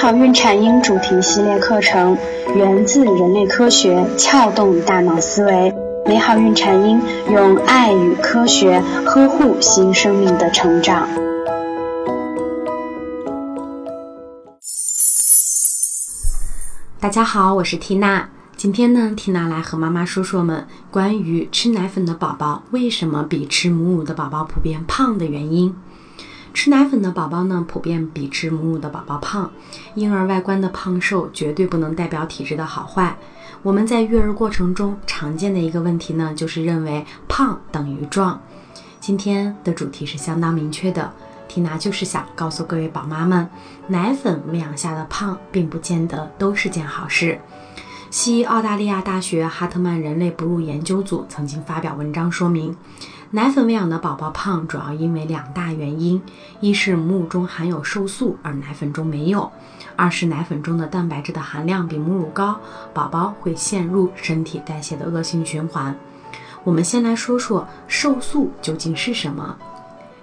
好孕产婴主题系列课程源自人类科学，撬动大脑思维。美好孕产婴用爱与科学呵护新生命的成长。大家好，我是缇娜。今天呢，缇娜来和妈妈说说们关于吃奶粉的宝宝为什么比吃母乳的宝宝普遍胖的原因。吃奶粉的宝宝呢，普遍比吃母乳的宝宝胖。婴儿外观的胖瘦绝对不能代表体质的好坏。我们在育儿过程中常见的一个问题呢，就是认为胖等于壮。今天的主题是相当明确的，缇娜就是想告诉各位宝妈们，奶粉喂养下的胖，并不见得都是件好事。西澳大利亚大学哈特曼人类哺乳研究组曾经发表文章说明。奶粉喂养的宝宝胖，主要因为两大原因：一是母乳中含有瘦素，而奶粉中没有；二是奶粉中的蛋白质的含量比母乳高，宝宝会陷入身体代谢的恶性循环。我们先来说说瘦素究竟是什么。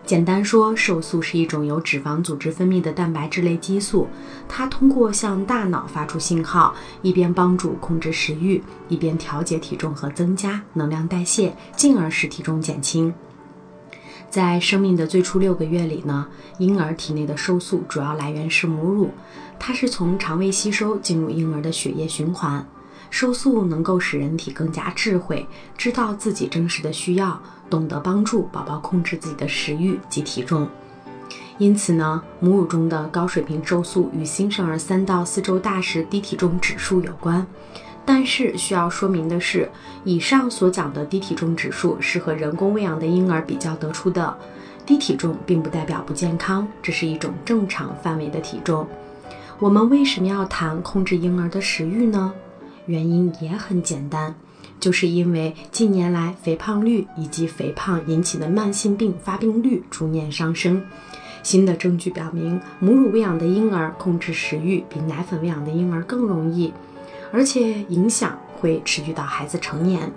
简单说，瘦素是一种由脂肪组织分泌的蛋白质类激素，它通过向大脑发出信号，一边帮助控制食欲，一边调节体重和增加能量代谢，进而使体重减轻。在生命的最初六个月里呢，婴儿体内的瘦素主要来源是母乳，它是从肠胃吸收进入婴儿的血液循环。瘦素能够使人体更加智慧，知道自己真实的需要，懂得帮助宝宝控制自己的食欲及体重。因此呢，母乳中的高水平瘦素与新生儿三到四周大时低体重指数有关。但是需要说明的是，以上所讲的低体重指数是和人工喂养的婴儿比较得出的。低体重并不代表不健康，这是一种正常范围的体重。我们为什么要谈控制婴儿的食欲呢？原因也很简单，就是因为近年来肥胖率以及肥胖引起的慢性病发病率逐年上升。新的证据表明，母乳喂养的婴儿控制食欲比奶粉喂养的婴儿更容易，而且影响会持续到孩子成年。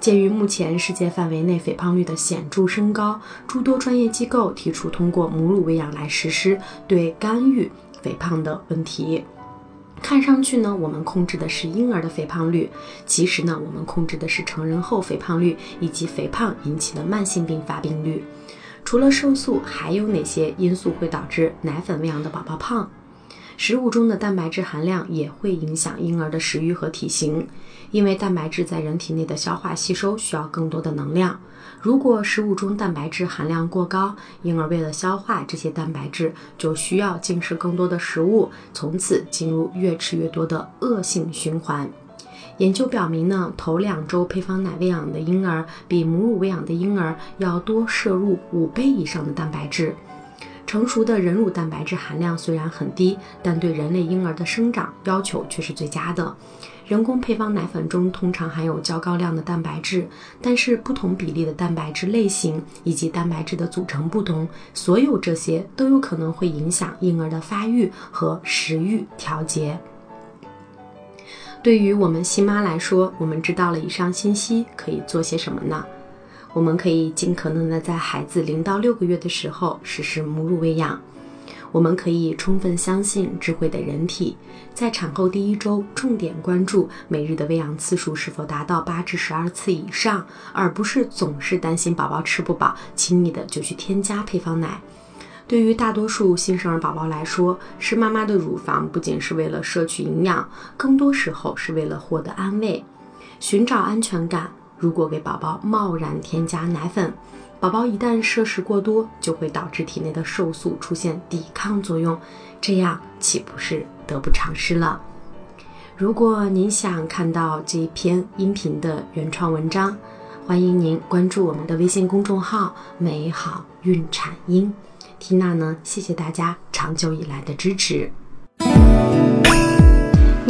鉴于目前世界范围内肥胖率的显著升高，诸多专业机构提出通过母乳喂养来实施对干预肥胖的问题。看上去呢，我们控制的是婴儿的肥胖率，其实呢，我们控制的是成人后肥胖率以及肥胖引起的慢性病发病率。除了瘦素，还有哪些因素会导致奶粉喂养的宝宝胖？食物中的蛋白质含量也会影响婴儿的食欲和体型，因为蛋白质在人体内的消化吸收需要更多的能量。如果食物中蛋白质含量过高，婴儿为了消化这些蛋白质，就需要进食更多的食物，从此进入越吃越多的恶性循环。研究表明呢，头两周配方奶喂养的婴儿比母乳喂养的婴儿要多摄入五倍以上的蛋白质。成熟的人乳蛋白质含量虽然很低，但对人类婴儿的生长要求却是最佳的。人工配方奶粉中通常含有较高量的蛋白质，但是不同比例的蛋白质类型以及蛋白质的组成不同，所有这些都有可能会影响婴儿的发育和食欲调节。对于我们新妈来说，我们知道了以上信息，可以做些什么呢？我们可以尽可能的在孩子零到六个月的时候实施母乳喂养。我们可以充分相信智慧的人体，在产后第一周重点关注每日的喂养次数是否达到八至十二次以上，而不是总是担心宝宝吃不饱，轻易的就去添加配方奶。对于大多数新生儿宝宝来说，吃妈妈的乳房不仅是为了摄取营养，更多时候是为了获得安慰，寻找安全感。如果给宝宝贸然添加奶粉，宝宝一旦摄食过多，就会导致体内的瘦素出现抵抗作用，这样岂不是得不偿失了？如果您想看到这一篇音频的原创文章，欢迎您关注我们的微信公众号“美好孕产婴”。缇娜呢，谢谢大家长久以来的支持。